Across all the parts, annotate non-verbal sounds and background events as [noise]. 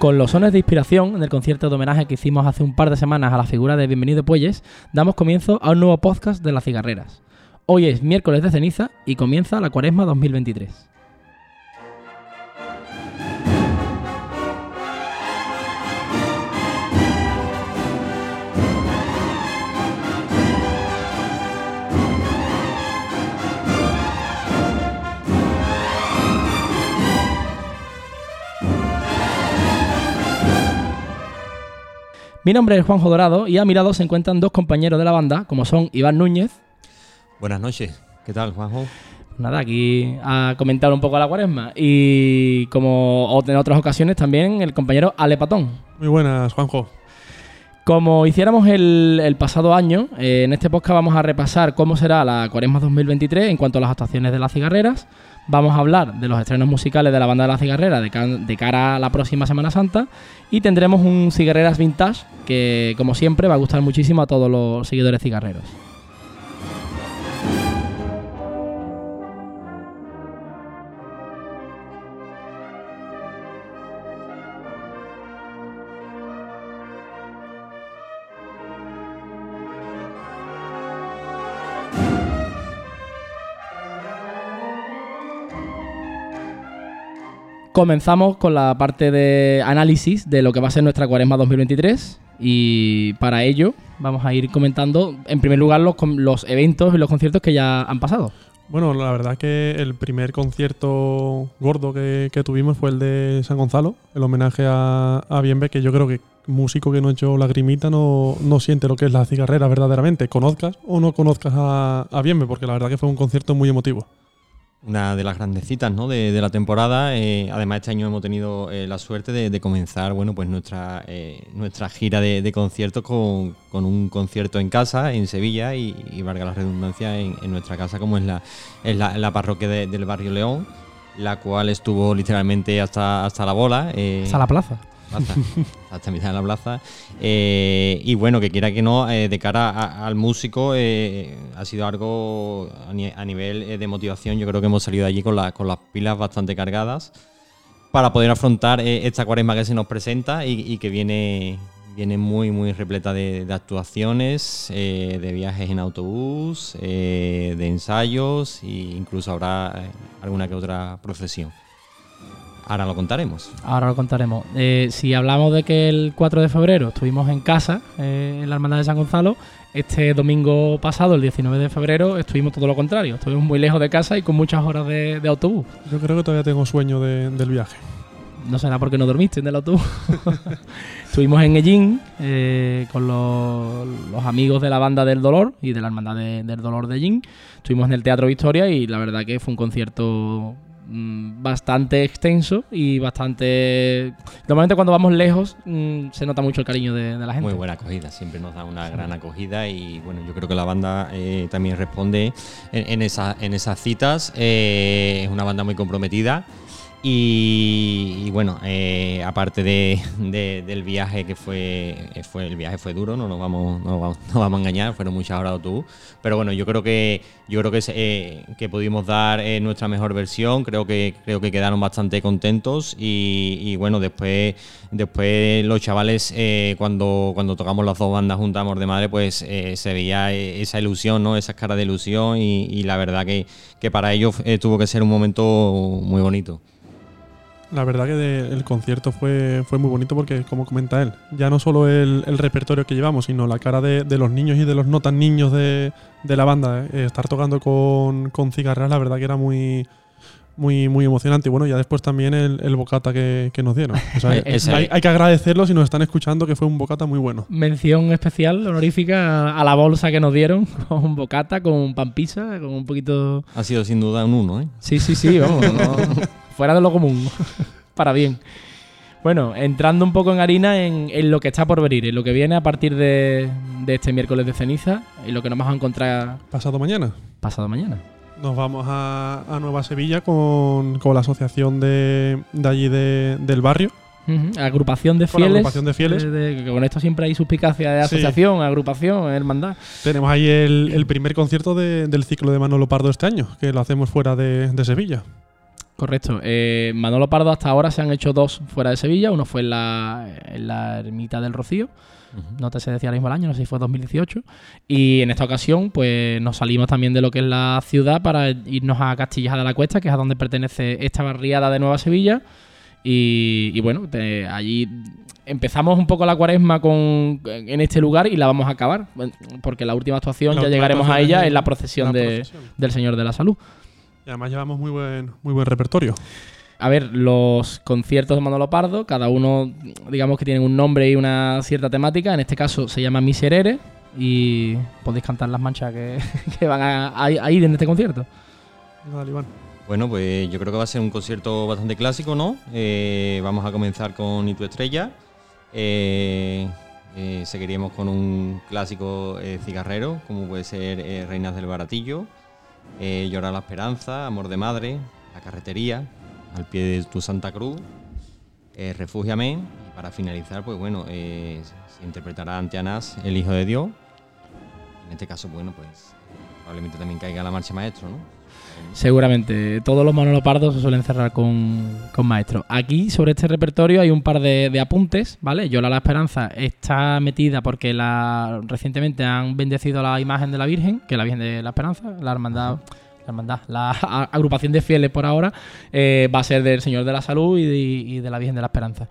Con los sones de inspiración en el concierto de homenaje que hicimos hace un par de semanas a la figura de Bienvenido Puelles, damos comienzo a un nuevo podcast de las cigarreras. Hoy es miércoles de ceniza y comienza la cuaresma 2023. Mi nombre es Juanjo Dorado y a mi lado se encuentran dos compañeros de la banda, como son Iván Núñez. Buenas noches, ¿qué tal, Juanjo? Nada, aquí a comentar un poco la cuaresma. Y como en otras ocasiones también el compañero Ale Patón. Muy buenas, Juanjo. Como hiciéramos el, pasado año, eh, en este podcast vamos a repasar cómo será la cuaresma 2023 en cuanto a las actuaciones de las cigarreras vamos a hablar de los estrenos musicales de la banda de la cigarrera de, cara a la próxima Semana Santa y tendremos un cigarreras vintage que como siempre va a gustar muchísimo a todos los seguidores cigarreros. Comenzamos con la parte de análisis de lo que va a ser nuestra cuaresma 2023 y para ello vamos a ir comentando en primer lugar los, eventos y los conciertos que ya han pasado. Bueno, la verdad que el primer concierto gordo que, tuvimos fue el de San Gonzalo, el homenaje a, a Bienve, que yo creo que músico que no ha hecho lagrimita no, no siente lo que es la cigarrera verdaderamente, conozcas o no conozcas a, a Bienve, porque la verdad que fue un concierto muy emotivo una de las grandecitas ¿no? de, la temporada. Eh, además, este año hemos tenido eh, la suerte de, comenzar bueno, pues nuestra, eh, nuestra gira de, conciertos con, un concierto en casa, en Sevilla, y, valga la redundancia, en, nuestra casa, como es la, la, parroquia del barrio León, la cual estuvo literalmente hasta, hasta la bola. hasta la plaza hasta mitad de la plaza. Eh, y bueno, que quiera que no, eh, de cara al músico, eh, ha sido algo a, nivel de motivación. Yo creo que hemos salido allí con, con las pilas bastante cargadas para poder afrontar esta cuaresma que se nos presenta y, que viene, viene muy, muy repleta de, actuaciones, de viajes en autobús, de ensayos e incluso habrá alguna que otra procesión. Ahora lo contaremos. Ahora lo contaremos. Eh, si hablamos de que el 4 de febrero estuvimos en casa, eh, en la Hermandad de San Gonzalo, este domingo pasado, el 19 de febrero, estuvimos todo lo contrario. Estuvimos muy lejos de casa y con muchas horas de, autobús. Yo creo que todavía tengo sueño del viaje. No será porque no dormiste en el autobús. [laughs] estuvimos en Ellín eh, con los, amigos de la banda del dolor y de la hermandad del dolor de Ellín. Estuvimos en el Teatro Victoria y la verdad que fue un concierto bastante extenso y bastante... Normalmente cuando vamos lejos mm, se nota mucho el cariño de, la gente. Muy buena acogida, siempre nos da una gran acogida y bueno, yo creo que la banda eh, también responde en, esa, en esas citas. Eh, es una banda muy comprometida. Y, bueno, eh, aparte de, del viaje que fue, fue, el viaje fue duro, no nos vamos, no [laughs] vamos, a engañar, fueron muchas horas de pero bueno, yo creo que yo creo que, eh, que pudimos dar eh, nuestra mejor versión, creo que creo que quedaron bastante contentos y, bueno, después después los chavales cuando cuando tocamos las dos bandas juntas Amor de Madre, pues se veía esa ilusión, no, esa cara de ilusión y, la verdad que, que para ellos tuvo que ser un momento muy bonito. La verdad que el concierto fue, fue muy bonito porque, como comenta él, ya no solo el, repertorio que llevamos, sino la cara de, los niños y de los no tan niños de, la banda. ¿eh? Estar tocando con, con cigarras, la verdad que era muy, muy, muy emocionante. Y bueno, ya después también el, bocata que, nos dieron. [laughs] hay, que agradecerlo si nos están escuchando, que fue un bocata muy bueno. Mención especial, honorífica, a la bolsa que nos dieron, [laughs] con bocata, con pan pizza, con un poquito... Ha sido sin duda un uno, ¿eh? Sí, sí, sí, vamos. [laughs] fuera de lo común, [laughs] para bien. Bueno, entrando un poco en harina en, lo que está por venir, en lo que viene a partir de, este miércoles de ceniza y lo que nos vamos a encontrar. Pasado mañana. Pasado mañana. Nos vamos a, Nueva Sevilla con, la asociación de, allí del barrio. Agrupación de fieles. agrupación de fieles. que con esto siempre hay suspicacia de asociación, agrupación, hermandad. Tenemos ahí el, primer concierto del ciclo de Manolo Pardo este año, que lo hacemos fuera de Sevilla. Correcto. Eh, Manolo Pardo hasta ahora se han hecho dos fuera de Sevilla. Uno fue en la, en la ermita del Rocío. No te sé decir ahora mismo el año, no sé si fue 2018. Y en esta ocasión, pues nos salimos también de lo que es la ciudad para irnos a Castilla de la Cuesta, que es a donde pertenece esta barriada de Nueva Sevilla. Y, y bueno, te- allí empezamos un poco la cuaresma con, en este lugar y la vamos a acabar. Porque la última actuación, La ya llegaremos a ella, es es la procesión, la de- procesión. del Señor de la Salud. Y además llevamos muy buen, muy buen repertorio. A ver, los conciertos de Manolo Pardo, cada uno, digamos que tienen un nombre y una cierta temática. En este caso se llama Miserere y podéis cantar las manchas que, [laughs] que van a, a- a ir en este concierto. Dale, Iván. Bueno, pues yo creo que va a ser un concierto bastante clásico, ¿no? Eh, vamos a comenzar con Ni tu estrella. Eh, eh, seguiríamos con un clásico eh, cigarrero, como puede ser eh, Reinas del Baratillo, eh, Llorar la Esperanza, Amor de Madre, La Carretería, Al pie de tu Santa Cruz, eh. Y para finalizar, pues bueno, eh, se interpretará ante Anás, el Hijo de Dios. En este caso, bueno, pues probablemente también caiga la marcha maestro, ¿no? Seguramente, todos los Manolo Pardos se suelen cerrar con, con maestros. Aquí, sobre este repertorio, hay un par de, de apuntes, ¿vale? Yola la Esperanza está metida porque la, recientemente han bendecido la imagen de la Virgen, que es la Virgen de la Esperanza, la hermandad. La hermandad, la [laughs] agrupación de fieles por ahora eh, va a ser del Señor de la Salud y de, y de la Virgen de la Esperanza.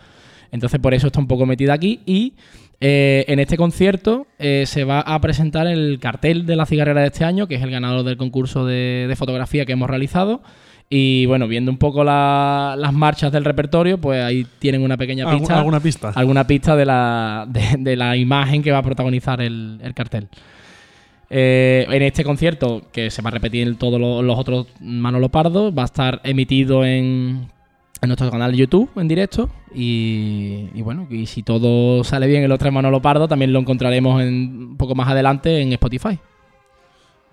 Entonces, por eso está un poco metida aquí. Y eh, en este concierto eh, se va a presentar el cartel de la cigarrera de este año, que es el ganador del concurso de, de fotografía que hemos realizado. Y bueno, viendo un poco la- las marchas del repertorio, pues ahí tienen una pequeña ¿Algu- pista. ¿Alguna pista? alguna pista de la, de, de la imagen que va a protagonizar el, el cartel. Eh, en este concierto, que se va a repetir en todos los, los otros Manolo Pardo, va a estar emitido en, en nuestro canal de YouTube en directo. Y, y bueno, y si todo sale bien en los tres Manolo Pardo, también lo encontraremos en, un poco más adelante en Spotify.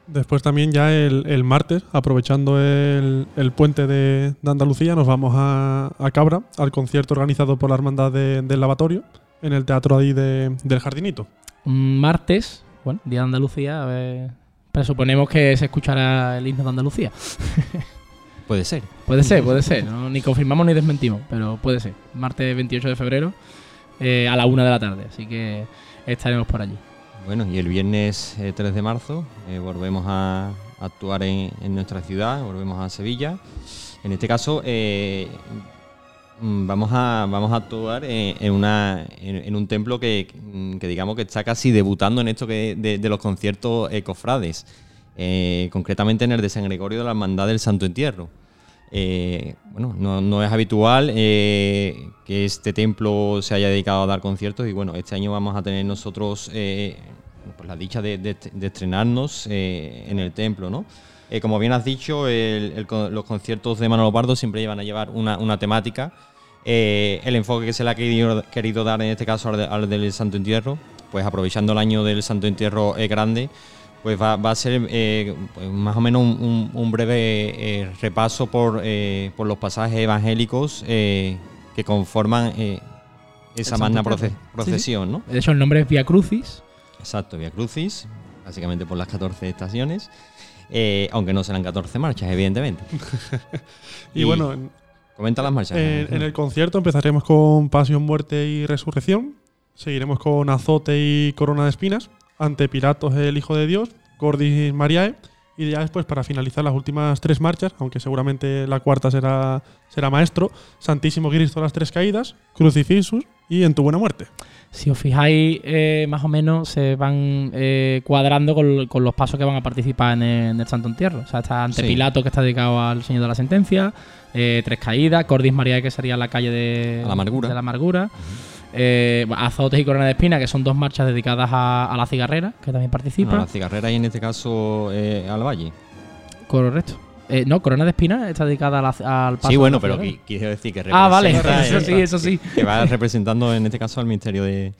Después también ya el, el martes, aprovechando el, el puente de, de Andalucía, nos vamos a, a Cabra, al concierto organizado por la Hermandad de- del Lavatorio, en el teatro ahí de- del Jardinito. Martes, bueno, Día de Andalucía, a ver, presuponemos que se escuchará el himno de Andalucía. [laughs] Puede ser. Puede ser, puede ser. ¿no? Ni confirmamos ni desmentimos, pero puede ser. Martes 28 de febrero eh, a la una de la tarde. Así que estaremos por allí. Bueno, y el viernes eh, 3 de marzo eh, volvemos a actuar en, en nuestra ciudad, volvemos a Sevilla. En este caso, eh, mm, vamos, a, vamos a actuar en, en una, en, en un templo que, que digamos que está casi debutando en esto que de, de los conciertos cofrades, eh, concretamente en el de San Gregorio de la Hermandad del Santo Entierro. Eh, bueno, no, no es habitual eh, que este templo se haya dedicado a dar conciertos y bueno, este año vamos a tener nosotros pues la dicha de, de- estrenarnos en el templo, ¿no? Como bien has dicho, los conciertos de Manolo Pardo siempre llevan a llevar una, una temática. El enfoque que se le ha querido, querido dar en este caso al, al del Santo Entierro, pues aprovechando el año del Santo Entierro eh, grande, pues va, va a ser eh, más o menos un, un- un breve eh, repaso por, eh, por los pasajes evangélicos eh, que conforman eh, esa magna procesión, ¿no? De hecho, el nombre es Via Crucis. Exacto, Via Crucis, básicamente por las 14 estaciones, eh, aunque no serán 14 marchas, evidentemente. [laughs] Y, bueno, en, comenta las marchas. en- en el concierto empezaremos con Pasión, Muerte y Resurrección. Seguiremos con Azote y Corona de Espinas. Ante Pilatos, el Hijo de Dios. Cordis Mariae. Y ya después, para finalizar las últimas tres marchas, aunque seguramente la cuarta será, será Maestro, Santísimo Cristo las Tres Caídas, Crucifixus y En tu Buena Muerte. Si os fijáis, eh, más o menos se van eh, cuadrando con, con los pasos que van a participar en el, en el Santo Entierro. O sea, está ante Sí. Pilato, que está dedicado al Señor de la Sentencia, eh, Tres Caídas, Cordis María, que sería la calle de A la amargura. de la amargura, eh, Azotes y Corona de Espina, que son dos marchas dedicadas a, a la cigarrera, que también participa. la cigarrera y en este caso eh, al Valle. Correcto. Eh, no, Corona de Espina está dedicada a la- al paso. Sí, bueno, pero qui- quiero decir que Ah, vale, [laughs] eso sí, eso sí. Que va representando en este caso al misterio de,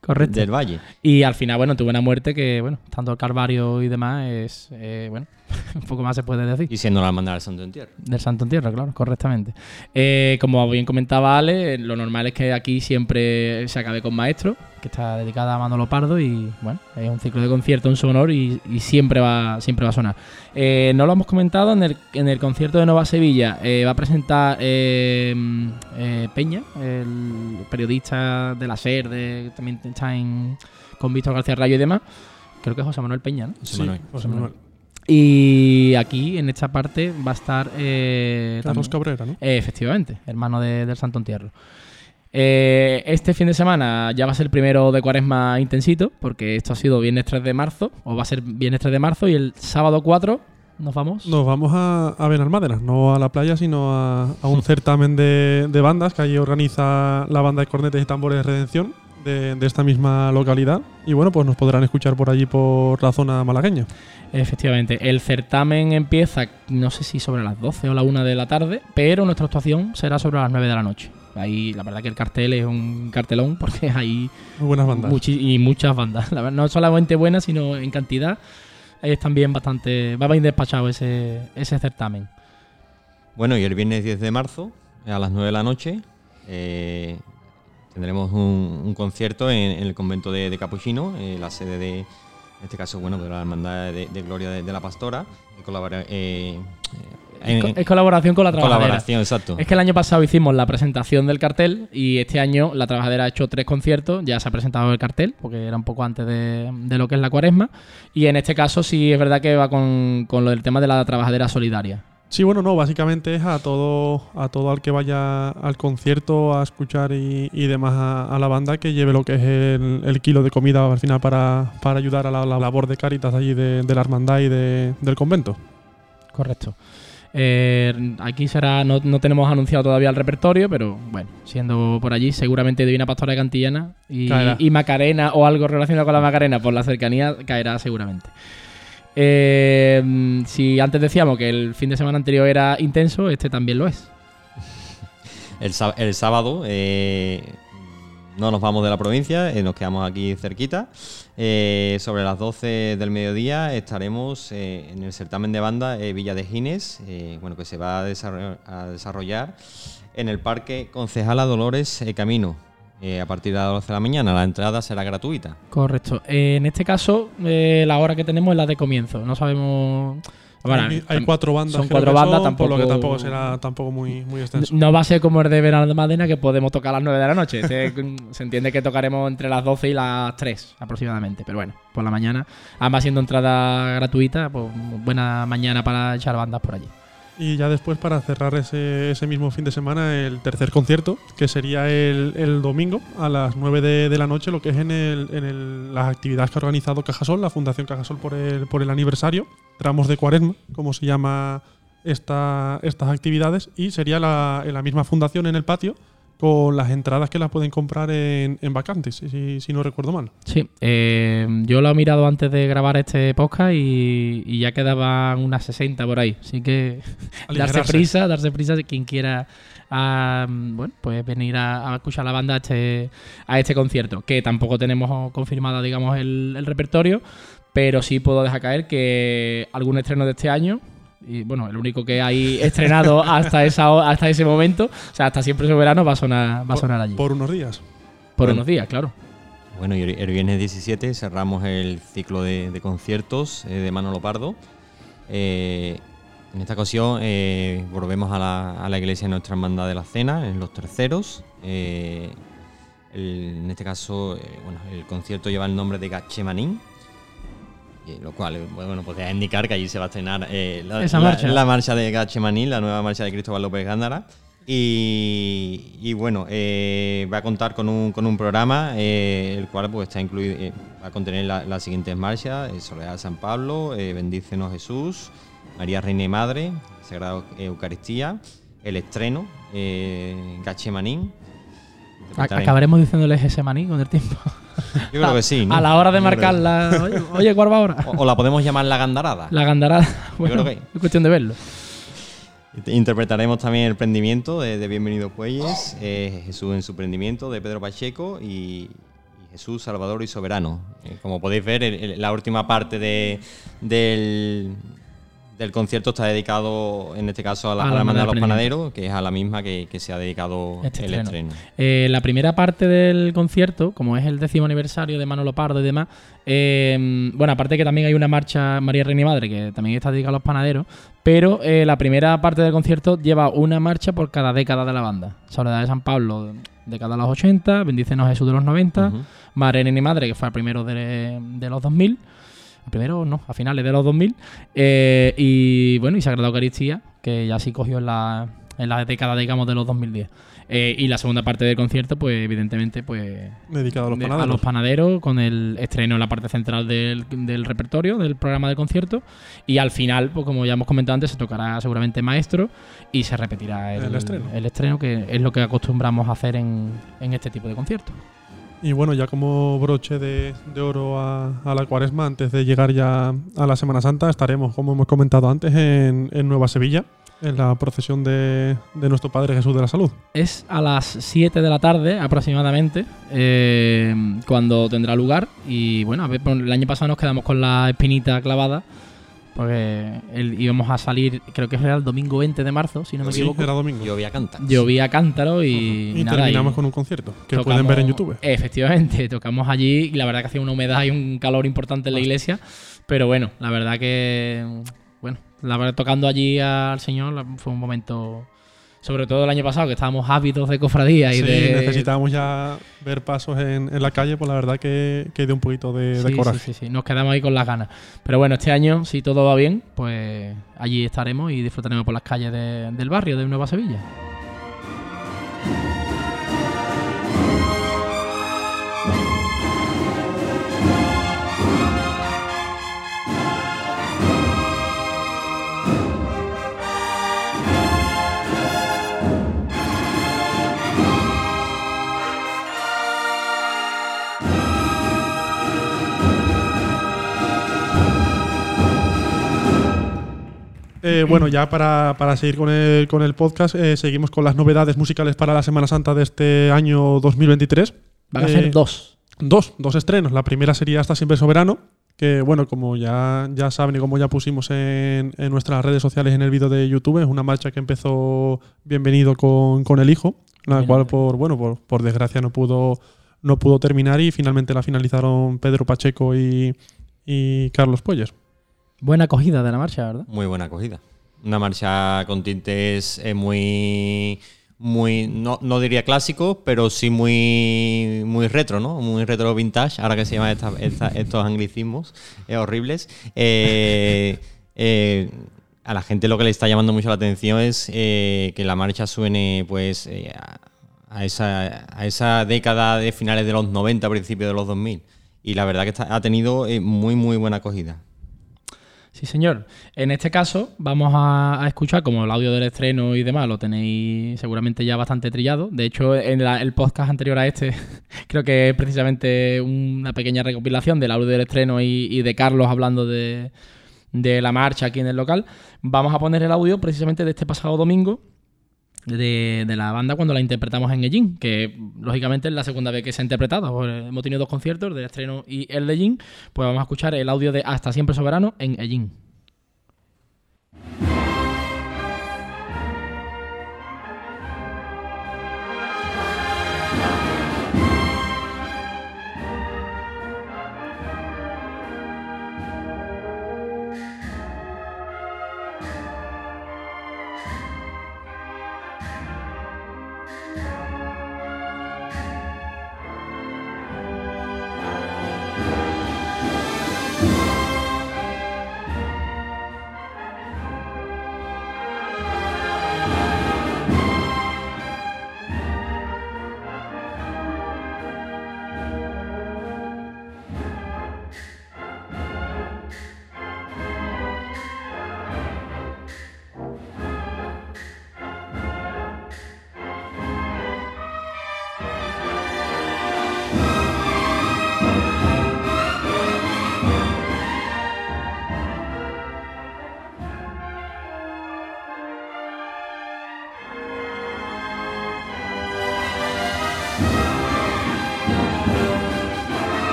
Correcto. del Valle. Y al final, bueno, tuve una muerte que, bueno, tanto el Calvario y demás, es, eh, bueno, [laughs] un poco más se puede decir. Y siendo la hermandad del Santo Entierro. Del Santo Entierro, claro, correctamente. Eh, como bien comentaba Ale, lo normal es que aquí siempre se acabe con maestro, que está dedicada a Manolo Pardo y bueno, es un ciclo de concierto en su honor y, y siempre va siempre va a sonar. Eh, no lo hemos comentado, en el, en el concierto de Nueva Sevilla eh, va a presentar eh, eh, Peña, el periodista de la SER, de, también está en, con Víctor García Rayo y demás. Creo que es José Manuel Peña, ¿no? José Manuel. José Manuel. Y aquí, en esta parte, va a estar... Eh, Carlos también- Cabrera, ¿no? eh, efectivamente, hermano de- del Santo Entierro. Eh, este fin de semana ya va a ser el primero de cuaresma intensito, porque esto ha sido viernes 3 de marzo, o va a ser viernes 3 de marzo, y el sábado 4 nos vamos. Nos vamos a, a Benalmádena, no a la playa, sino a, a un [laughs] certamen de, de bandas que allí organiza la banda de cornetes y tambores de Redención de, de esta misma localidad. Y bueno, pues nos podrán escuchar por allí por la zona malagueña. Efectivamente, el certamen empieza, no sé si sobre las 12 o la 1 de la tarde, pero nuestra actuación será sobre las 9 de la noche. Ahí, la verdad que el cartel es un cartelón [laughs] porque hay Muy buenas bandas. y muchas bandas. La verdad, no solamente buenas, sino en cantidad. Es también bastante. Va bien despachado ese, ese certamen. Bueno, y el viernes 10 de marzo, a las 9 de la noche, eh, tendremos un, un concierto en, en el convento de, de Capuchino, eh, la sede de, en este caso, bueno, de la Hermandad de, de Gloria de, de la Pastora. colabora- eh, en- Es co- es colaboración con la trabajadera. colaboración, exacto. Es que el año pasado hicimos la presentación del cartel y este año la trabajadera ha hecho tres conciertos, ya se ha presentado el cartel, porque era un poco antes de, de lo que es la cuaresma. Y en este caso sí es verdad que va con, con lo del tema de la trabajadera solidaria. Sí, bueno, no, básicamente es a todo, a todo al que vaya al concierto a escuchar y, y demás a, a la banda que lleve lo que es el, el kilo de comida al final para, para ayudar a la, la labor de Caritas allí de, de la hermandad y de- del convento. Correcto. Eh, aquí será, no, no tenemos anunciado todavía el repertorio, pero bueno, siendo por allí, seguramente Divina Pastora de Cantillana y Macarena o algo relacionado con la Macarena por la cercanía caerá seguramente. Mm, si antes decíamos que el fin de semana anterior era intenso, este también lo es. [laughs] El, sá- el sábado eh, no nos vamos de la provincia, eh, nos quedamos aquí cerquita. Eh, sobre las 12 del mediodía estaremos en el certamen de banda Villa de Gines, bueno, que se va a desarrollar, a desarrollar en el Parque Concejala Dolores Camino. Eh, a partir de las 12 de la mañana, la entrada será gratuita. Correcto. Eh, en este caso, eh, la hora que tenemos es la de comienzo. No sabemos. Bueno, hay, cuatro bandas. son cuatro bandas, son, Por lo que tampoco- tampoco será tampoco muy, muy extenso. No va a ser como el de Benalmádena que podemos tocar a las 9 de la noche. Este, [laughs] se entiende que tocaremos entre las 12 y las 3 aproximadamente. Pero bueno, por la mañana. Además, siendo entrada gratuita, pues buena mañana para echar bandas por allí. Y ya después, para cerrar ese, ese mismo fin de semana, el tercer concierto, que sería el, el domingo a las 9 de, de la noche, lo que es en, el, en el- las actividades que ha organizado Cajasol, la Fundación Cajasol por el, por el aniversario, tramos de cuaresma, como se llama esta, estas actividades, y sería en la misma fundación en el patio, con las entradas que las pueden comprar en, en vacantes, si, si no recuerdo mal. Sí, eh, yo lo he mirado antes de grabar este podcast y, y ya quedaban unas 60 por ahí. Así que [laughs] darse prisa, darse prisa de quien quiera ah, bueno, pues venir a, a escuchar la banda a este, a este concierto. Que tampoco tenemos confirmada, digamos, el, el repertorio, pero sí puedo dejar caer que algún estreno de este año. Y bueno, el único que hay estrenado hasta esa hasta ese momento, o sea, hasta siempre ese verano va a sonar, va a sonar allí. Por, Por unos días. Bueno. unos días, claro. Bueno, y el, viernes 17 cerramos el ciclo de, de conciertos eh, de Manolo Pardo. Eh, en esta ocasión eh, volvemos a la, a la iglesia de nuestra hermandad de la cena, en los terceros. Eh, el- en este caso, eh, bueno, el concierto lleva el nombre de Gachemanín. Y lo cual, bueno, pues deja indicar que allí se va a estrenar eh, la, Esa la- marcha. la marcha de Gachemanín, la nueva marcha de Cristóbal López Gándara. Y, y bueno, eh, va a contar con un, con un programa, eh, el cual pues está incluido, eh, va a contener la- las siguientes marchas: Soledad de San Pablo, Bendícenos Jesús, María Reina y Madre, Sagrada Eucaristía, el estreno, Gachemanín. Acabaremos diciéndoles ese maní con el tiempo. Yo creo que sí. ¿no? A la hora de Yo creo que- marcarla. Oye, oye, ¿cuál va ahora? O, o la podemos llamar la gandarada. La gandarada. Bueno, creo que- es cuestión de verlo. Interpretaremos también el prendimiento de, de Bienvenido Puelles, eh, Jesús en su prendimiento de Pedro Pacheco y, y Jesús Salvador y Soberano. Eh, como podéis ver, el- el- la última parte de, del, del concierto está dedicado, en este caso, a la, A a la la Hermandad de los Panaderos, que es a la misma que, que se ha dedicado Este el estreno. estreno. Eh, la primera parte del concierto, como es el décimo aniversario de Manolo Pardo y demás, eh, bueno, aparte que también hay una marcha María Reina y Madre que también está dedicada a los panaderos, pero eh, la primera parte del concierto lleva una marcha por cada década de la banda. Soledad de San Pablo, década de los 80, Bendícenos Jesús de los 90, Ujú. María Reina y Madre, que fue el primero de, de los 2000. Primero, no, a finales de los 2000. eh, y bueno, y Sagrada Eucaristía, que ya sí cogió en la, en la década, digamos, de los 2010. Eh, y la segunda parte del concierto, pues evidentemente, pues Dedicado a los de- panaderos. panaderos, con el estreno en la parte central del, del repertorio, del programa de concierto. Y al final, pues como ya hemos comentado antes, se tocará seguramente maestro y se repetirá el, El estreno. el estreno, que es lo que acostumbramos a hacer en, en este tipo de conciertos. Y bueno, ya como broche de, de oro a, la cuaresma, antes de llegar ya a la Semana Santa, estaremos, como hemos comentado antes, en, en Nueva Sevilla, en la procesión de, de nuestro Padre Jesús de la Salud. Es a las 7 de la tarde aproximadamente eh, cuando tendrá lugar. Y bueno, a ver, por- el año pasado nos quedamos con la espinita clavada. Porque el- íbamos a salir, creo que era el domingo 20 de marzo, si no me Sí, equivoco. era domingo. Yo voy a cantar. Llovía cántaro y, y y nada, terminamos y con un concierto que tocamos- pueden ver en YouTube. Efectivamente, [laughs] tocamos allí y la verdad que hacía una humedad y un calor importante en la iglesia. Pero bueno, la verdad que, bueno, la verdad tocando allí al Señor fue un momento, sobre todo el año pasado, que estábamos ávidos de cofradía y Sí, de... necesitábamos ya ver pasos en, en la calle, pues la verdad que, que dio un poquito de, coraje. sí, sí, sí, nos quedamos ahí con las ganas. Pero bueno, este año, si todo va bien, pues allí estaremos y disfrutaremos por las calles de- del barrio de Nueva Sevilla. Eh, bueno, ya para, para seguir con el, con el podcast, eh, seguimos con las novedades musicales para la Semana Santa de este año 2023. Van a Eh, ser dos. Dos, dos estrenos. La primera sería Hasta Siempre Soberano, que bueno, como ya, ya saben y como ya pusimos en, en nuestras redes sociales en el vídeo de YouTube, es una marcha que empezó bienvenido con, con el hijo, la Bien, cual por, bueno, por, por desgracia no pudo, no pudo terminar y finalmente la finalizaron Pedro Pacheco y, y Carlos Puelles. Buena acogida de la marcha, ¿verdad? Muy buena acogida. Una marcha con tintes eh, muy. Muy, no, no diría clásico, pero sí muy, muy retro, ¿no? Muy retro vintage, ahora que se llaman estos anglicismos eh, horribles. Eh, a la gente lo que le está llamando mucho la atención es que la marcha suene pues a, esa, a esa década de finales de los 90, principios de los 2000. Y la verdad que ha tenido muy, muy buena acogida. Sí, señor. En este caso vamos a, escuchar, como el audio del estreno y demás lo tenéis seguramente ya bastante trillado. De hecho, en la- el podcast anterior a este, [laughs] creo que es precisamente una pequeña recopilación del audio del estreno y, y de Carlos hablando de, de la marcha aquí en el local. Vamos a poner el audio precisamente de este pasado domingo de, de la banda cuando la interpretamos en Ellín, que lógicamente es la segunda vez que se ha interpretado. Pues, Hemos tenido dos conciertos, del estreno y el de Ellín. Pues vamos a escuchar el audio de Hasta Siempre Soberano en Ellín.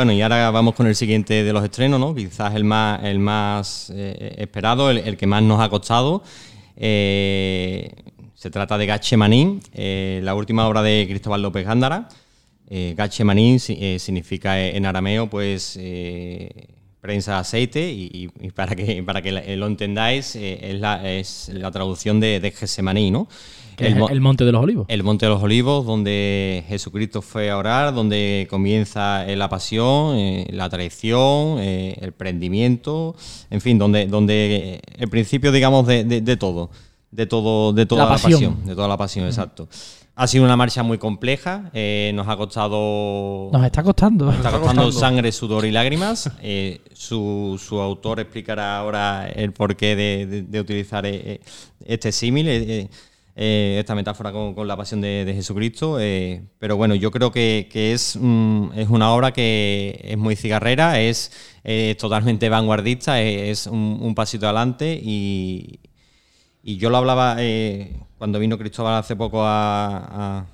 Bueno, y ahora vamos con el siguiente de los estrenos, ¿no? Quizás el más, el más eh, esperado, el, que más nos ha costado. Eh, se trata de Gache Manín, eh, la última obra de Cristóbal López Gándara. Gache Manín significa en arameo, pues prensa aceite y, para que para que lo entendáis es, la, es la traducción de, de Gesemaní, ¿no? El, Monte de los Olivos. El Monte de los Olivos, donde Jesucristo fue a orar, donde comienza eh, la pasión, eh, la traición, eh, el prendimiento, en fin, donde, donde el principio, digamos, de, todo, de todo, de toda la, pasión. de toda la pasión, exacto. Ha sido una marcha muy compleja, nos ha costado... Nos está costando. Nos está costando sangre, sudor y lágrimas. [laughs] su, su, autor explicará ahora el porqué de, de utilizar este símil eh, esta metáfora con, la pasión de, Jesucristo. Eh, pero bueno, yo creo que, es, es, una obra que es muy cigarrera, es, totalmente vanguardista, es, un, pasito adelante y, yo lo hablaba eh, cuando vino Cristóbal hace poco a,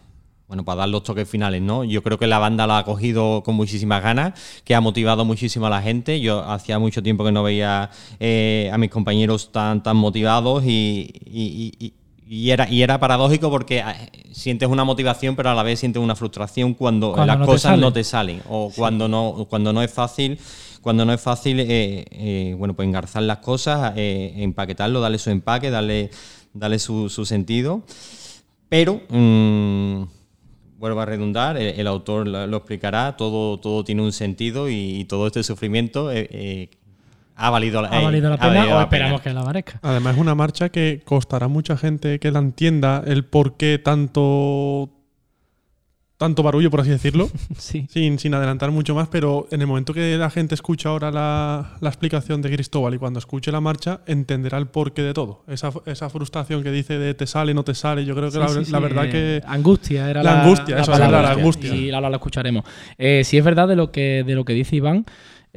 bueno, para dar los toques finales, ¿no? Yo creo que la banda la ha cogido con muchísimas ganas, que ha motivado muchísimo a la gente. Yo hacía mucho tiempo que no veía a mis compañeros tan, tan motivados y era, y era paradójico porque eh, sientes una motivación, pero a la vez sientes una frustración cuando, las cosas no te salen. O cuando no, cuando no es fácil, cuando no es fácil, eh, eh, bueno, pues engarzar las cosas, empaquetarlo, darle su empaque, darle, darle su, sentido. Pero mm, vuelvo a redundar, el, autor lo, explicará, todo, todo tiene un sentido y, todo este sufrimiento ha valido, la, pena o esperamos que la merezca. Además es una marcha que costará a mucha gente que la entienda el por qué tanto tanto barullo, por así decirlo, [laughs] sí. sin, sin adelantar mucho más, pero en el momento que la gente escucha ahora la, explicación de Cristóbal y cuando escuche la marcha, entenderá el porqué de todo. Esa, esa frustración que dice de te sale, no te sale, yo creo que la, verdad que... Angustia era la, angustia, eso es la angustia. Y ahora la escucharemos. Eh, si es verdad de lo que, de lo que dice Iván,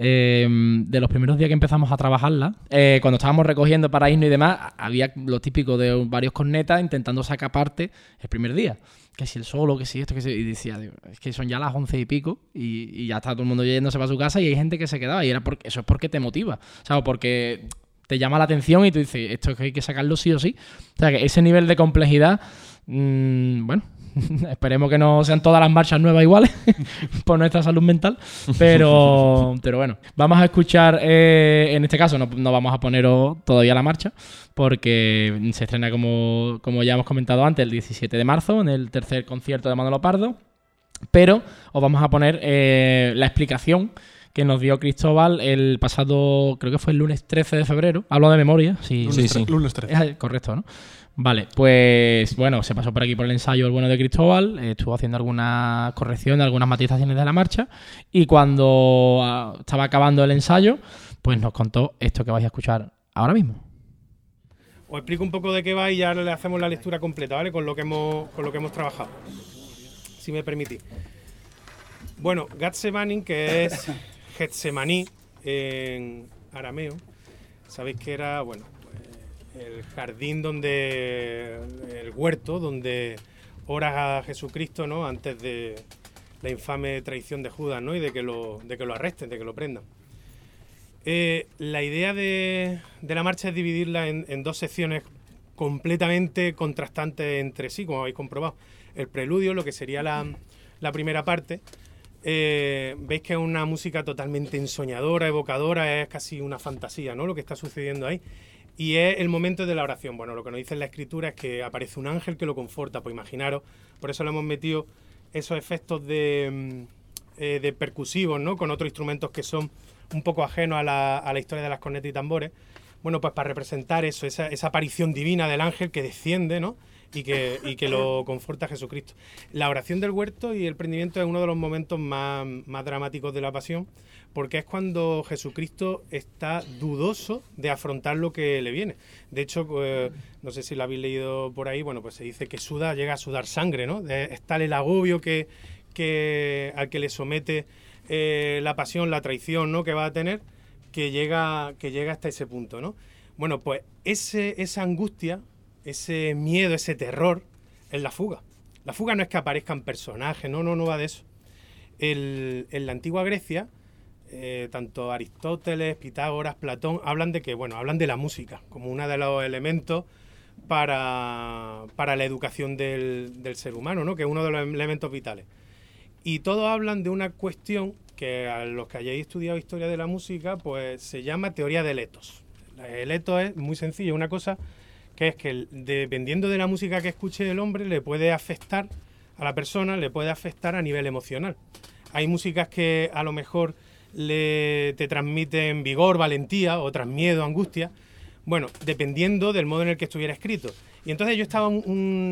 Em, de los primeros días que empezamos a trabajarla, eh, cuando estábamos recogiendo para y demás, había lo típico de varios cornetas intentando sacar parte el primer día. Que si el solo, que si esto, que si. Y decía, es que son ya las once y pico y, ya está todo el mundo yéndose para su casa y hay gente que se quedaba. Y era porque eso es porque te motiva. Sea, porque te llama la atención y tú dices, esto es que hay que sacarlo sí o sí. O sea, que ese nivel de complejidad, mmm, bueno, [laughs] Esperemos que no sean todas las marchas nuevas iguales [laughs] por nuestra salud mental. Pero, [laughs] pero bueno, vamos a escuchar, eh, en este caso no, vamos a poner todavía la marcha porque se estrena como, como ya hemos comentado antes el 17 de marzo en el tercer concierto de Manolo Pardo. Pero os vamos a poner eh, la explicación que nos dio Cristóbal el pasado, creo que fue el lunes 13 de febrero. Hablo de memoria. Sí, sí, sí. Lunes 13. correcto, ¿no? Vale, pues bueno, se pasó por aquí por el ensayo el bueno de Cristóbal, estuvo haciendo alguna corrección, algunas matizaciones de la marcha y cuando ah, estaba acabando el ensayo, pues nos contó esto que vais a escuchar ahora mismo. Os explico un poco de qué va y ya le hacemos la lectura completa, ¿vale? Con lo que hemos, con lo que hemos trabajado, si me permitís. Bueno, Gatsemanin, que es Getsemaní en arameo, sabéis que era, bueno, el jardín donde, el huerto donde ora a Jesucristo, ¿no? Antes de la infame traición de Judas, ¿no? Y de que lo, de que lo arresten, de que lo prendan. Eh, la idea de, la marcha es dividirla en, dos secciones completamente contrastantes entre sí, como habéis comprobado. El preludio, lo que sería la, primera parte, eh, veis que es una música totalmente ensoñadora, evocadora, es casi una fantasía, ¿no? Lo que está sucediendo ahí. Y es el momento de la oración. Bueno, lo que nos dice la escritura es que aparece un ángel que lo conforta, pues imaginaros, por eso le hemos metido esos efectos de, mm, eh, de percusivos, ¿no? Con otros instrumentos que son un poco ajenos a la, a la historia de las cornetas y tambores. Bueno, pues para representar eso, esa, esa aparición divina del ángel que desciende, ¿no? Y que, y que lo conforta Jesucristo. La oración del huerto y el prendimiento es uno de los momentos más, más dramáticos de la pasión, porque es cuando Jesucristo está dudoso de afrontar lo que le viene. De hecho, pues, no sé si lo habéis leído por ahí, bueno, pues se dice que suda, llega a sudar sangre, ¿no? Es tal el agobio que, que, al que le somete eh, la pasión, la traición, ¿no? Que va a tener, que llega, que llega hasta ese punto, ¿no? Bueno, pues ese, esa angustia ese miedo, ese terror, es la fuga. La fuga no es que aparezcan personajes, no, no, no va de eso. el- en la antigua Grecia, eh, tanto Aristóteles, Pitágoras, Platón, hablan de que, bueno, hablan de la música como uno de los elementos para, para la educación del, del ser humano, ¿no? Que es uno de los elementos vitales. Y todos hablan de una cuestión que a los que hayáis estudiado historia de la música, pues se llama teoría del etos. El etos es muy sencillo, una cosa que es que dependiendo de la música que escuche el hombre, le puede afectar a la persona, le puede afectar a nivel emocional. Hay músicas que a lo mejor le, te transmiten vigor, valentía, otras miedo, angustia. Bueno, dependiendo del modo en el que estuviera escrito. Y entonces yo estaba,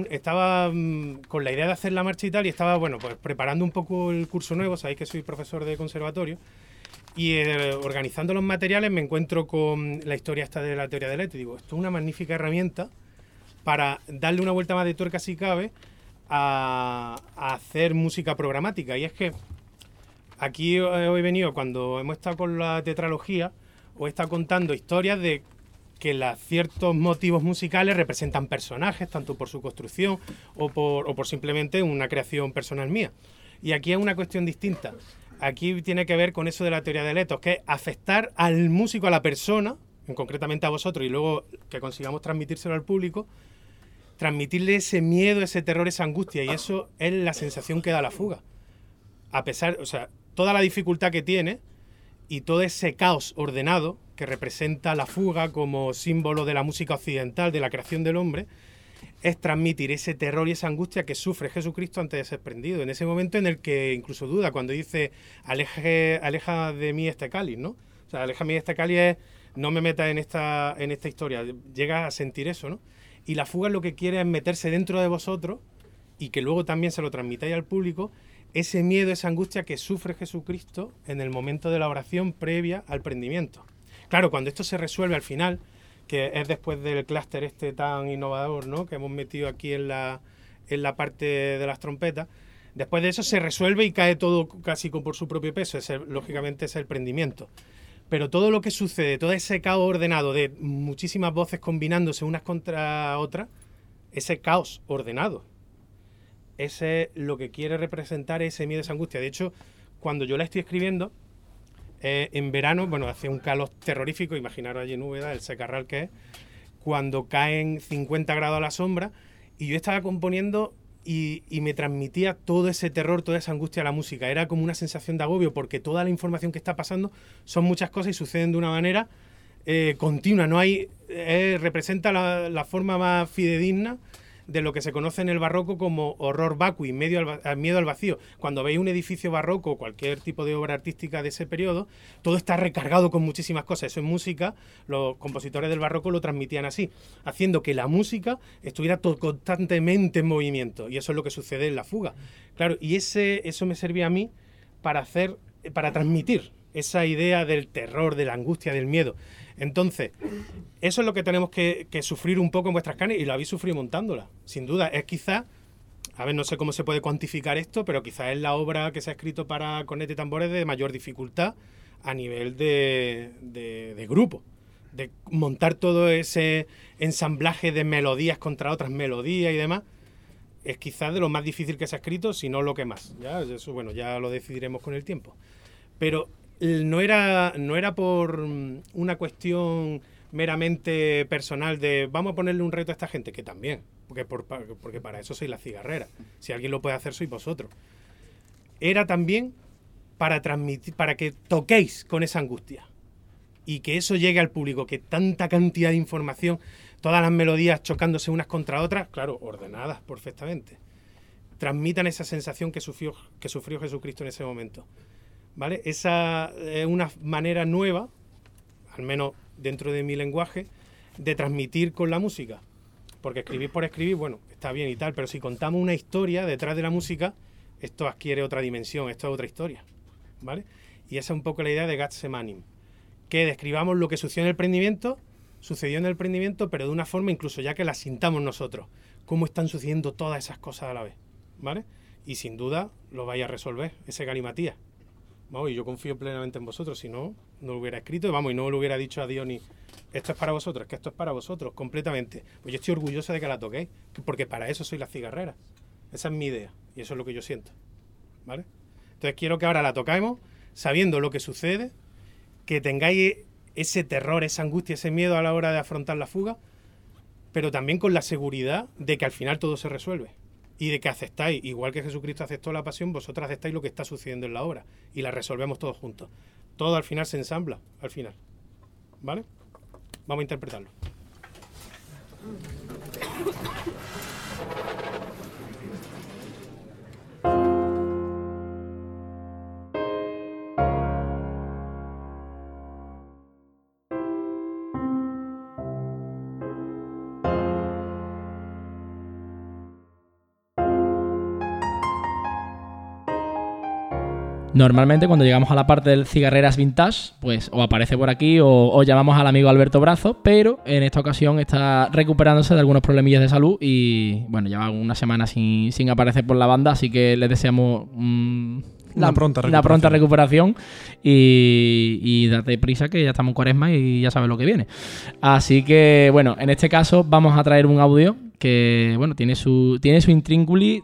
estaba mm, con la idea de hacer la marcha y tal, y estaba, bueno, pues preparando un poco el curso nuevo, sabéis que soy profesor de conservatorio, y eh, organizando los materiales me encuentro con la historia esta de la teoría del eto, y digo, esto es una magnífica herramienta para darle una vuelta más de tuerca si cabe a, hacer música programática. Y es que aquí hoy he venido, cuando hemos estado con la tetralogía, os he estado contando historias de que las ciertos motivos musicales representan personajes, tanto por su construcción o por, o por simplemente una creación personal mía. Y aquí es una cuestión distinta. Aquí tiene que ver con eso de la teoría de letos, que es afectar al músico, a la persona, en concretamente a vosotros, y luego que consigamos transmitírselo al público, transmitirle ese miedo, ese terror, esa angustia, y eso es la sensación que da la fuga. A pesar, o sea, toda la dificultad que tiene y todo ese caos ordenado que representa la fuga como símbolo de la música occidental, de la creación del hombre, es transmitir ese terror y esa angustia que sufre Jesucristo antes de ser prendido. En ese momento en el que incluso duda, cuando dice, aleje, aleja de mí este cáliz, ¿no? O sea, aleja de mí este cáliz no me metas en esta, en esta historia. Llega a sentir eso, ¿no? Y la fuga lo que quiere es meterse dentro de vosotros y que luego también se lo transmitáis al público, ese miedo, esa angustia que sufre Jesucristo en el momento de la oración previa al prendimiento. Claro, cuando esto se resuelve al final, que es después del clúster este tan innovador, ¿no? Que hemos metido aquí en la, en la parte de las trompetas. Después de eso se resuelve y cae todo casi por su propio peso. Ese, lógicamente es el prendimiento. Pero todo lo que sucede, todo ese caos ordenado de muchísimas voces combinándose unas contra otras, ese caos ordenado, ese es lo que quiere representar ese miedo, esa angustia. De hecho, cuando yo la estoy escribiendo, eh, en verano, bueno, hace un calor terrorífico, imaginaros allí en Úbeda, el secarral que es, cuando caen 50 grados a la sombra, y yo estaba componiendo y, y me transmitía todo ese terror, toda esa angustia a la música. Era como una sensación de agobio, porque toda la información que está pasando son muchas cosas y suceden de una manera eh, continua. No hay, eh, representa la, la forma más fidedigna de lo que se conoce en el barroco como horror vacui, medio al, miedo al vacío. Cuando veis un edificio barroco o cualquier tipo de obra artística de ese periodo, todo está recargado con muchísimas cosas. Eso en música, los compositores del barroco lo transmitían así, haciendo que la música estuviera constantemente en movimiento. Y eso es lo que sucede en la fuga. Claro, y ese, eso me servía a mí para hacer, para transmitir esa idea del terror, de la angustia, del miedo. Entonces, eso es lo que tenemos que, sufrir un poco en vuestras carnes y lo habéis sufrido montándola, sin duda. Es quizá, a ver, no sé cómo se puede cuantificar esto, pero quizás es la obra que se ha escrito para corneta y tambores de mayor dificultad a nivel de, de- grupo. De montar todo ese ensamblaje de melodías contra otras melodías y demás. Es quizás de lo más difícil que se ha escrito, si no lo que más. Ya, eso, bueno, ya lo decidiremos con el tiempo. Pero no era, no era por mm, una cuestión meramente personal de vamos a ponerle un reto a esta gente, que también, porque, por, porque para eso soy la cigarrera. Si alguien lo puede hacer, sois vosotros. Era también para transmitir, para que toquéis con esa angustia y que eso llegue al público, que tanta cantidad de información, todas las melodías chocándose unas contra otras, claro, ordenadas perfectamente, transmitan esa sensación que sufrió, que sufrió Jesucristo en ese momento. ¿Vale? Esa es una manera nueva, al menos dentro de mi lenguaje, de transmitir con la música. Porque escribir por escribir, bueno, está bien y tal, pero si contamos una historia detrás de la música, esto adquiere otra dimensión, esto es otra historia. ¿Vale? Y esa es un poco la idea de Gatsemanim. Que describamos lo que sucedió en el prendimiento, sucedió en el prendimiento, pero de una forma incluso ya que la sintamos nosotros. Cómo están sucediendo todas esas cosas a la vez. ¿Vale? Y sin duda lo vais a resolver, ese galimatías. Vamos, y yo confío plenamente en vosotros, si no, no lo hubiera escrito, vamos, y no lo hubiera dicho a Diony, esto es para vosotros, que esto es para vosotros, completamente. Pues yo estoy orgulloso de que la toquéis, que- porque para eso soy la cigarrera. Esa es mi idea, y eso es lo que yo siento. ¿Vale? Entonces quiero que ahora la toquemos sabiendo lo que sucede, que tengáis ese terror, esa angustia, ese miedo a la hora de afrontar la fuga, pero también con la seguridad de que al final todo se resuelve y de que aceptáis, igual que Jesucristo aceptó la pasión, vosotros aceptáis lo que está sucediendo en la obra y la resolvemos todos juntos. Todo al final se ensambla, al final. ¿Vale? Vamos a interpretarlo. Normalmente cuando llegamos a la parte del cigarreras vintage, pues o aparece por aquí o, o llamamos al amigo Alberto Brazo, pero en esta ocasión está recuperándose de algunos problemillas de salud y bueno, lleva una semana sin, sin aparecer por la banda, así que le deseamos mm, Una pronta una pronta recuperación. recuperación y, y date prisa que ya estamos en cuaresma y ya sabes lo que viene. Así que bueno, en este caso vamos a traer un audio que bueno, tiene su tiene su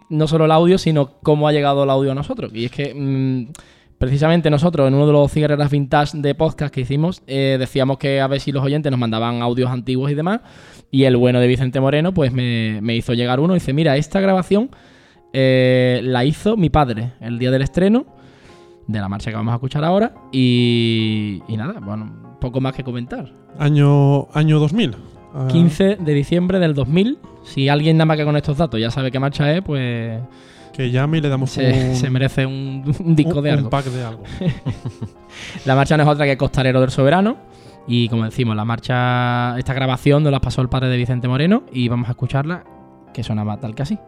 no solo el audio, sino cómo ha llegado el audio a nosotros. Y es que mm, precisamente nosotros en uno de los cigarreras vintage de podcast que hicimos, eh, decíamos que a ver si los oyentes nos mandaban audios antiguos y demás. Y el bueno de Vicente Moreno, pues me, me hizo llegar uno y dice, mira, esta grabación eh, la hizo mi padre el día del estreno de la marcha que vamos a escuchar ahora. Y, y nada, bueno, poco más que comentar. Año, año 2000. Ah, 15 de diciembre del 2000. Si alguien nada más que con estos datos ya sabe qué marcha es, pues Que llame y le damos se, un, se merece un, un disco un- de un algo. pack de algo. [laughs] La marcha no es otra que Costalero del Soberano. Y como decimos, la marcha, esta grabación nos la pasó el padre de Vicente Moreno y vamos a escucharla, que sonaba tal que así.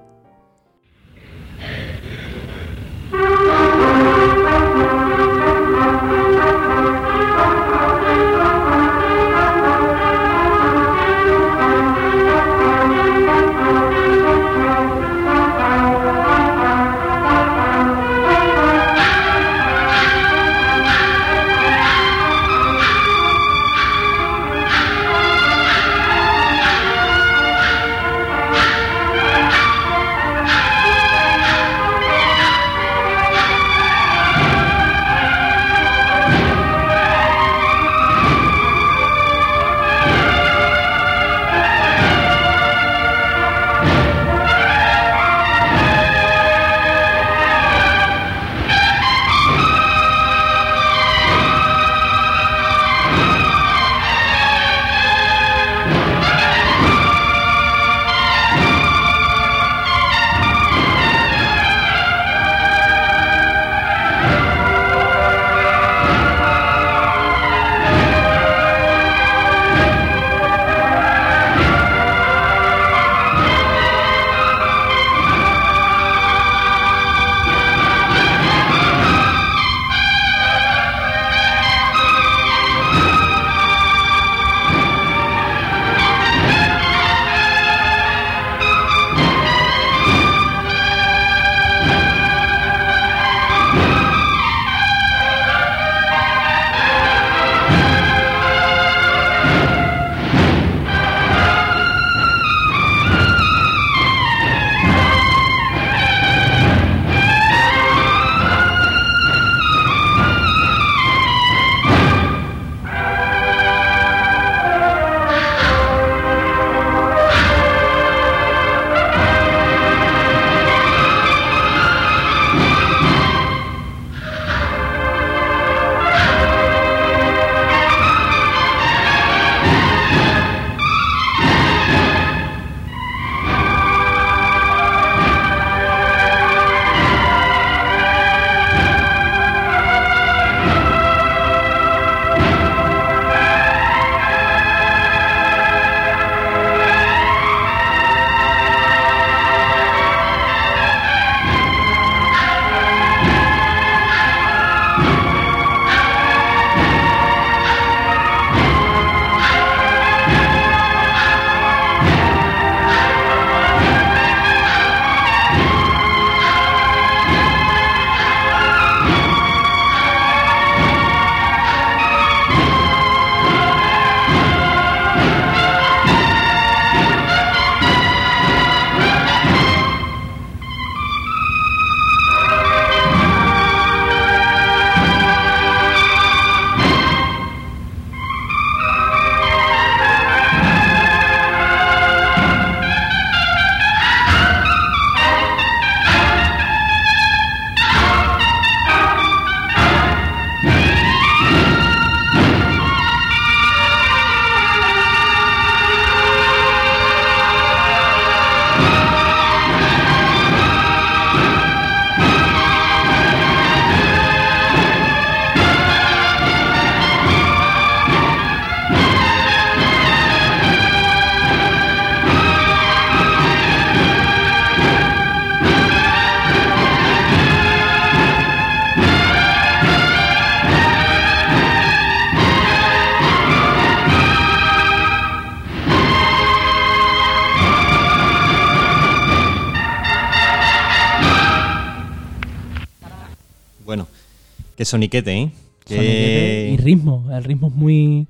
Qué soniquete, ¿eh? Soniquete Y ritmo. El ritmo es muy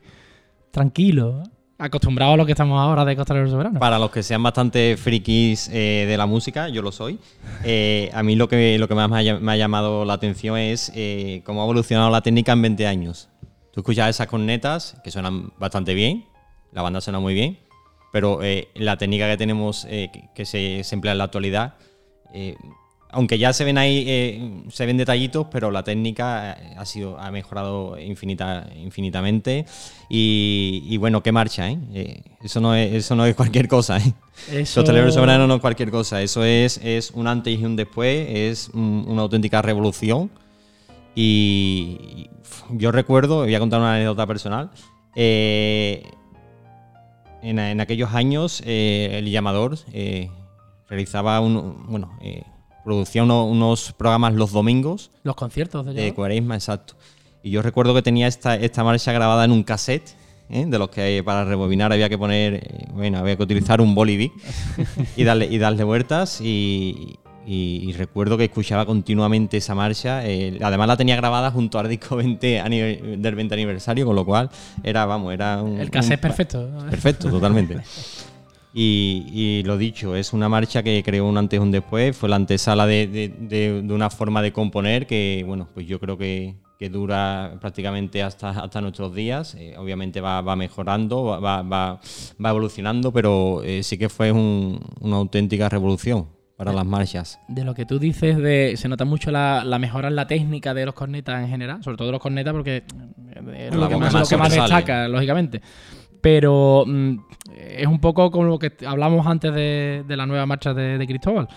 tranquilo. ¿eh? Acostumbrado a lo que estamos ahora de Costalero Soberano. Para los que sean bastante frikis eh, de la música, yo lo soy. eh, a mí lo que, lo que más me ha, llam- me ha llamado la atención es eh, cómo ha evolucionado la técnica en 20 años. Tú escuchas esas cornetas que suenan bastante bien, la banda suena muy bien, pero eh, la técnica que tenemos eh, que, que se, se emplea en la actualidad, eh, aunque ya se ven ahí, eh, se ven detallitos, pero la técnica eh, ha sido ha mejorado infinita, infinitamente. Y, y bueno, qué marcha, ¿eh? Eh, eso, no es, eso no es [laughs] cualquier cosa, ¿eh? Eso- Hostelero Soberano no es cualquier cosa, eso es, es un antes y un después, es un- una auténtica revolución. Y yo recuerdo, voy a contar una anécdota personal, eh, en, en aquellos años el llamador realizaba un, bueno, producía uno- unos programas los domingos Los conciertos de de cuaresma, exacto. Y yo recuerdo que tenía esta, esta marcha grabada en un cassette, ¿eh? de los que para rebobinar había que poner, eh, bueno, había que utilizar un bolivic y darle, y darle vueltas. Y, y- y recuerdo que escuchaba continuamente esa marcha. eh, además la tenía grabada junto al disco 20 anive- del 20 aniversario, con lo cual era, vamos, era un... El cassette un- perfecto. Perfecto, totalmente. [laughs] Y, y lo dicho, es una marcha que creó un antes y un después. Fue la antesala de, de- de- de una forma de componer que, bueno, pues yo creo que, que dura prácticamente hasta, hasta nuestros días. Eh, obviamente va, va mejorando, va, va, va- evolucionando, pero eh, sí que fue un- una auténtica revolución para las marchas. De lo que tú dices, de, se nota mucho la, la mejora en la técnica de los cornetas en general, sobre todo de los cornetas, porque eh, es La lo que más, lo que más destaca, lógicamente. Pero mm, es un poco como lo que hablamos antes de, de la nueva marcha de, de Cristóbal.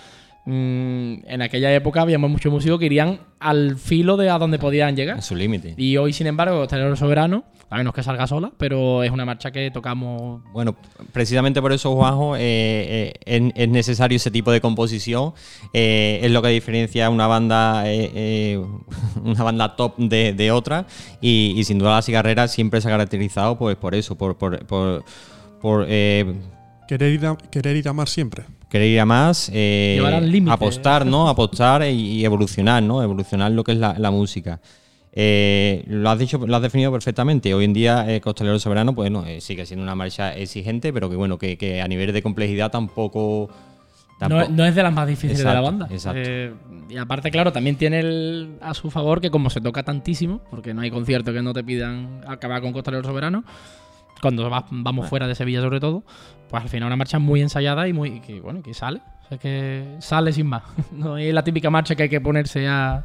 Mm, en aquella época habíamos muchos músicos que irían al filo de a donde podían llegar. En su límite. Y hoy, sin embargo, Hostelero Soberano, a menos que salga sola, pero es una marcha que tocamos Bueno, precisamente por eso, Juanjo, eh, eh, es, es necesario ese tipo de composición. eh, es lo que diferencia una banda, [laughs] una banda top de, de otra. Y, y sin duda la cigarrera siempre se ha caracterizado pues, por eso, por, por, por- por, eh, Querer ir a, querer ir a más siempre. querer ir a más, eh, Llevar al límite. apostar, ¿no? [laughs] Apostar y, y evolucionar, ¿no? Evolucionar lo que es la, la música. Eh, lo has dicho, lo has definido perfectamente. Hoy en día, eh, Costalero Soberano, pues no, eh, sigue siendo una marcha exigente, pero que bueno, que, que a nivel de complejidad tampoco. No, tampoco- no es de las más difíciles de la banda. exacto. Eh, y aparte, claro, también tiene el- a su favor que como se toca tantísimo, porque no hay concierto que no te pidan acabar con Costalero Soberano, cuando va- vamos fuera de Sevilla sobre todo, pues al final una marcha muy ensayada y muy que bueno, que sale. O sea, que sale sin más. [laughs] No es la típica marcha que hay que ponerse a,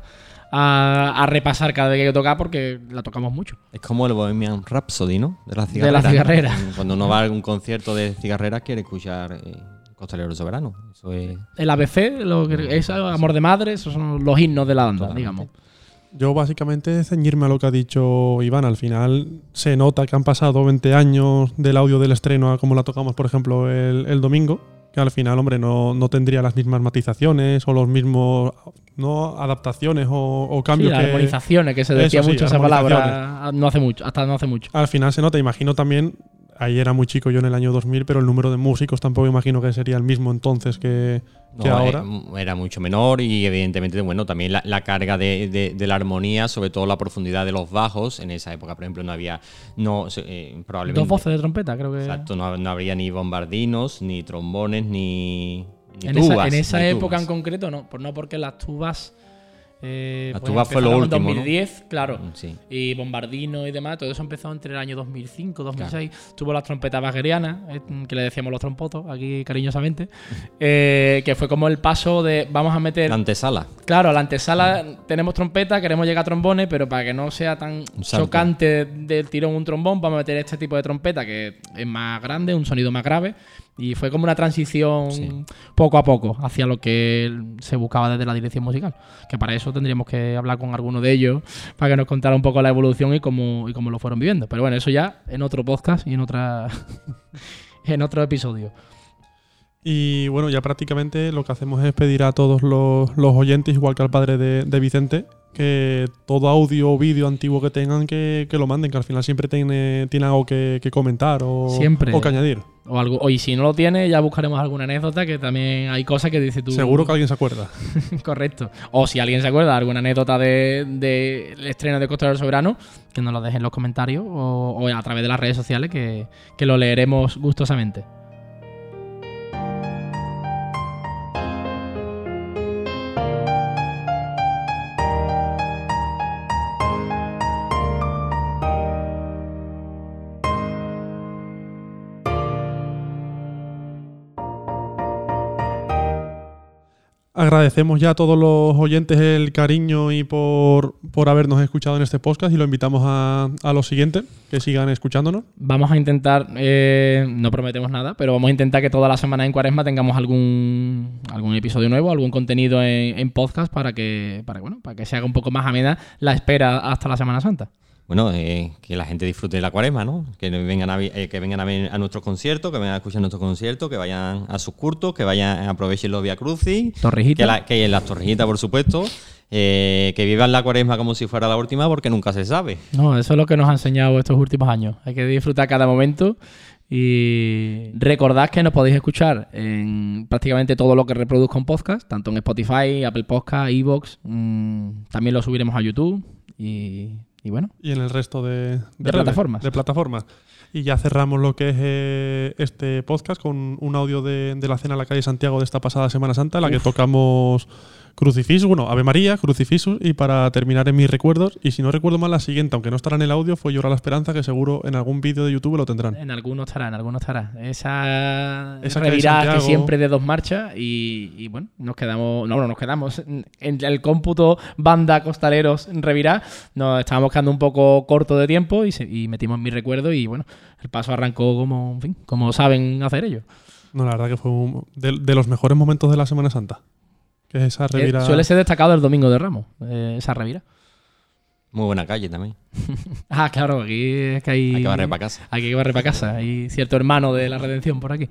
a- a repasar cada vez que hay que tocar porque la tocamos mucho. Es como el Bohemian Rhapsody, ¿no? De la De cigarrera. la cigarrera. Cuando uno va a algún concierto de cigarreras, quiere escuchar eh, Costalero Soberano. Eso es. El ABC, lo que, es Amor de Madre, esos son los himnos de la banda, Totalmente. digamos. Yo básicamente ceñirme a lo que ha dicho Iván. Al final se nota que han pasado 20 años del audio del estreno a como la tocamos, por ejemplo, el, el domingo. Que al final, hombre, no, no tendría las mismas matizaciones o los mismos no adaptaciones o, o Sí, cambios las que armonizaciones, que se Eso decía sí, mucho esa armonizaciones. palabra no hace mucho, hasta no hace mucho. al final se nota. Imagino también, ahí era muy chico yo en el año 2000, pero el número de músicos tampoco imagino que sería el mismo entonces que, que No, ahora. eh, Era mucho menor y evidentemente, bueno, también la, la carga de, de- de la armonía, sobre todo la profundidad de los bajos. En esa época, por ejemplo, no había, no, eh, probablemente. Dos voces de trompeta, creo que. Exacto, no, no habría ni bombardinos, ni trombones, ni, ni En esa, tubas. en esa ni época tubas. en concreto, no, por, no porque las tubas. Eh, Las pues fue lo empezaron en último, ¿no? 2010, claro. Mm, Sí. Y Bombardino y demás, todo eso empezó entre el año 2005, 2006. Tuvo las trompetas wagnerianas, eh, que le decíamos los trompotos, aquí cariñosamente, [laughs] eh, que fue como el paso de vamos a meter La antesala. Claro, a la antesala tenemos trompeta, queremos llegar a trombones, pero para que no sea tan chocante del tirón un trombón, vamos a meter este tipo de trompeta que es más grande, un sonido más grave. Y fue como una transición Sí. poco a poco hacia lo que se buscaba desde la dirección musical. Que para eso tendríamos que hablar con alguno de ellos para que nos contara un poco la evolución y cómo, y cómo lo fueron viviendo. Pero bueno, eso ya en otro podcast y en otra [laughs] en otro episodio. Y bueno, ya prácticamente lo que hacemos es pedir a todos los, los oyentes, igual que al padre de, de Vicente, que todo audio o vídeo antiguo que tengan que, que lo manden, que al final siempre tiene, tiene algo que, que comentar o, Siempre. o que añadir. O, algo, o y si no lo tiene, ya buscaremos alguna anécdota que también hay cosas que dices tú. Seguro que alguien se acuerda. [laughs] Correcto. O si alguien se acuerda de alguna anécdota del de, el estreno de Costa del Soberano, que nos lo deje en los comentarios o, o a través de las redes sociales, que, que lo leeremos gustosamente. Agradecemos ya a todos los oyentes el cariño y por, por habernos escuchado en este podcast y lo invitamos a, a los siguientes que sigan escuchándonos. Vamos a intentar, eh, no prometemos nada, pero vamos a intentar que toda la semana en Cuaresma tengamos algún, algún episodio nuevo, algún contenido en, en podcast para que, para, bueno, para que se haga un poco más amena la espera hasta la Semana Santa. Bueno, eh, que la gente disfrute de la cuaresma, ¿no? Que vengan a, eh, que vengan a ver a nuestros conciertos, que vengan a escuchar nuestros conciertos, que vayan a sus curtos, que vayan aprovechen los Via Crucis, Torrijita. que, la- que en las torrejitas, por supuesto, eh, que vivan la cuaresma como si fuera la última, porque nunca se sabe. No, eso es lo que nos ha enseñado estos últimos años. Hay que disfrutar cada momento y recordad que nos podéis escuchar en prácticamente todo lo que reproduzca un podcast, tanto en Spotify, Apple Podcast, Evox. mm, también lo subiremos a YouTube y, y bueno, y en el resto de, De redes, plataformas. De plataformas. Y ya cerramos lo que es eh, este podcast con un audio de, de la cena a la calle Santiago de esta pasada Semana Santa, en la que tocamos Crucifixus, bueno, Ave María, Crucifixus, y para terminar en mis recuerdos, y si no recuerdo mal, la siguiente, aunque no estará en el audio, fue Llora la Esperanza, que seguro en algún vídeo de YouTube lo tendrán. en algunos estará, en algunos estará. Esa, Esa revirada que siempre de dos marchas y, y bueno, nos quedamos, no, no nos quedamos en el cómputo banda costaleros revirá, nos estábamos quedando un poco corto de tiempo y, se- y metimos mi recuerdo y bueno, el paso arrancó como, en fin, como saben hacer ellos. No, la verdad que fue un- de, de los mejores momentos de la Semana Santa es esa eh, revira. Suele ser destacado el domingo de Ramos, eh, esa revira. Muy buena calle también. [laughs] ah, claro, aquí es que hay. Hay que barrer para casa. Hay que barrer para casa. Hay cierto hermano de la redención por aquí.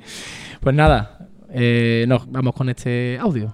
Pues nada, eh, nos vamos con este audio.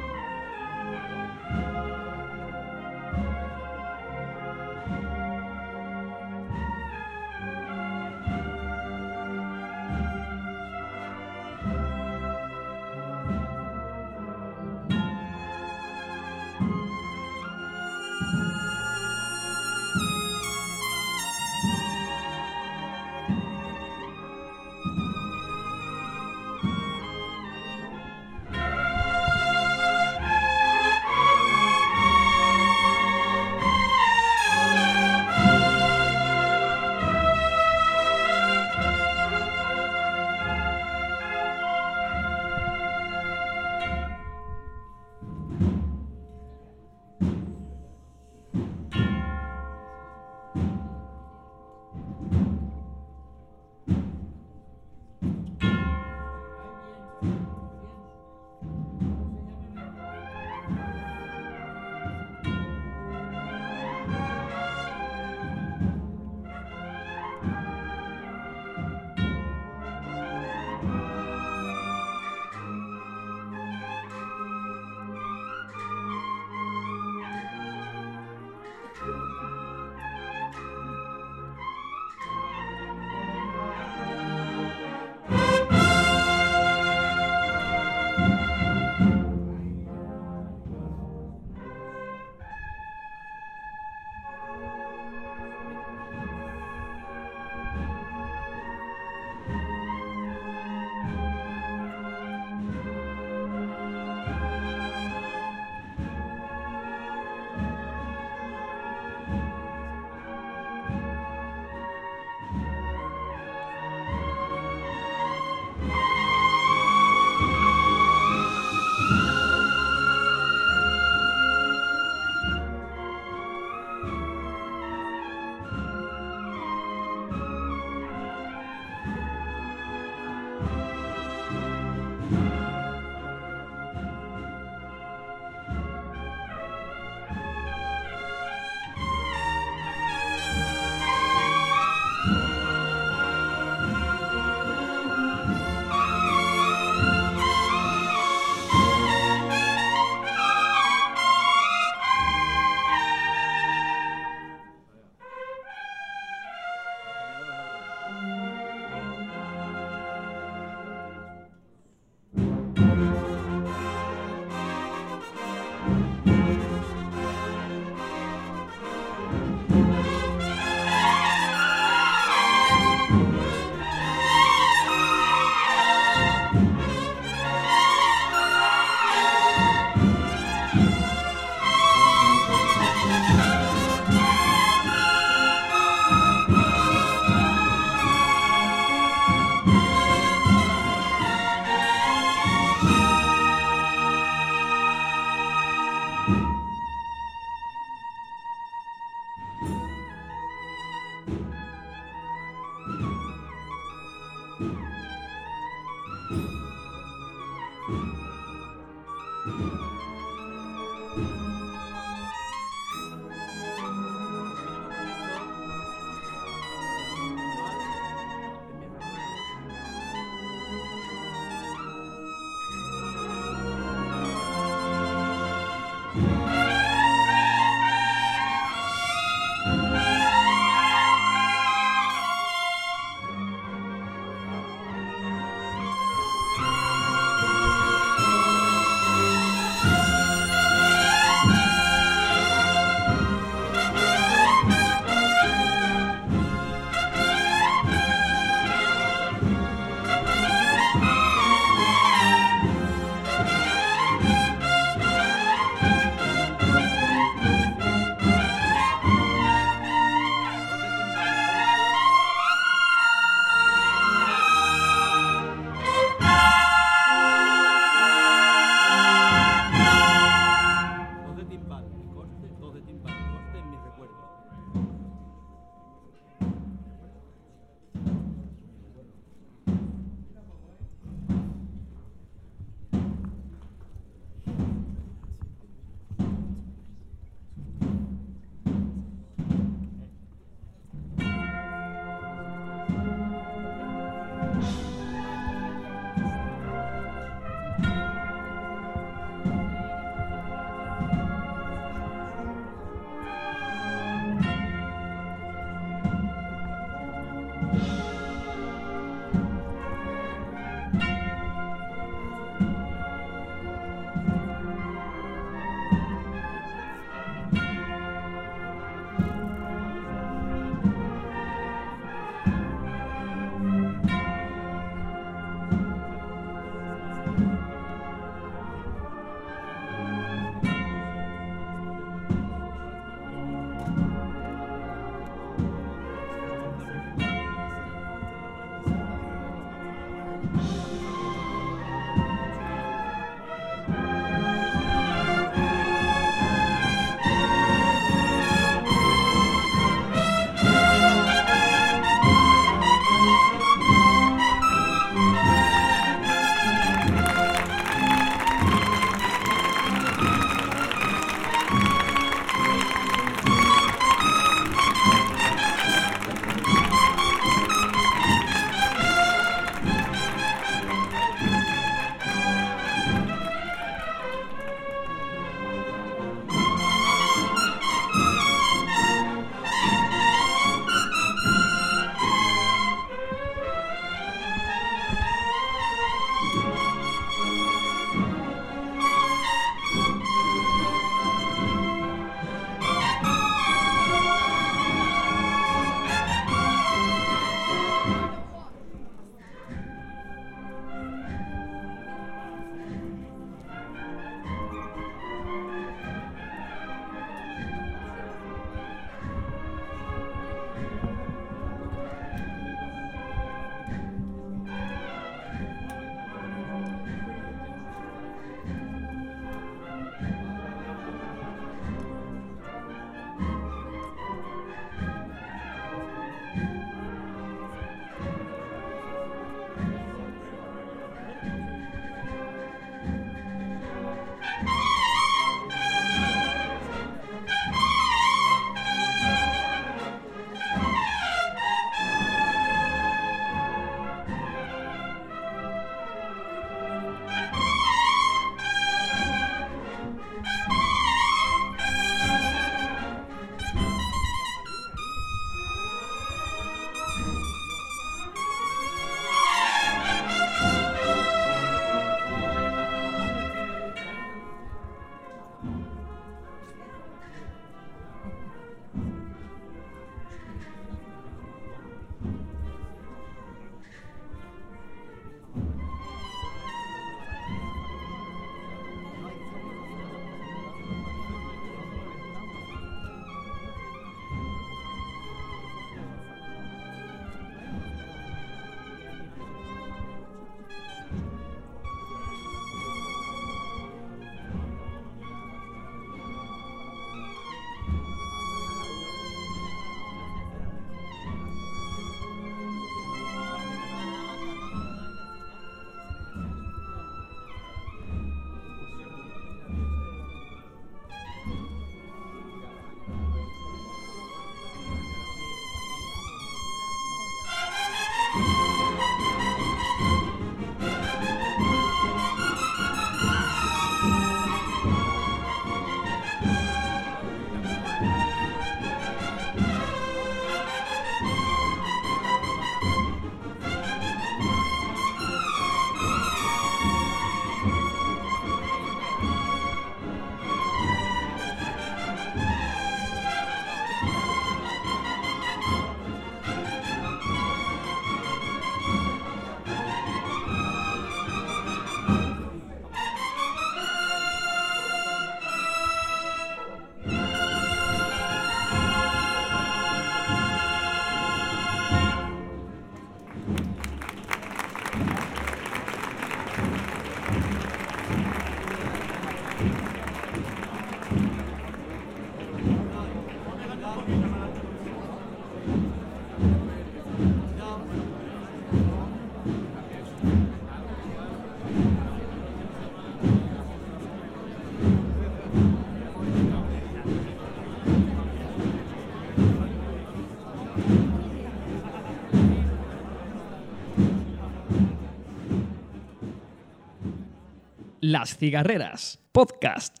Las Cigarreras, podcast.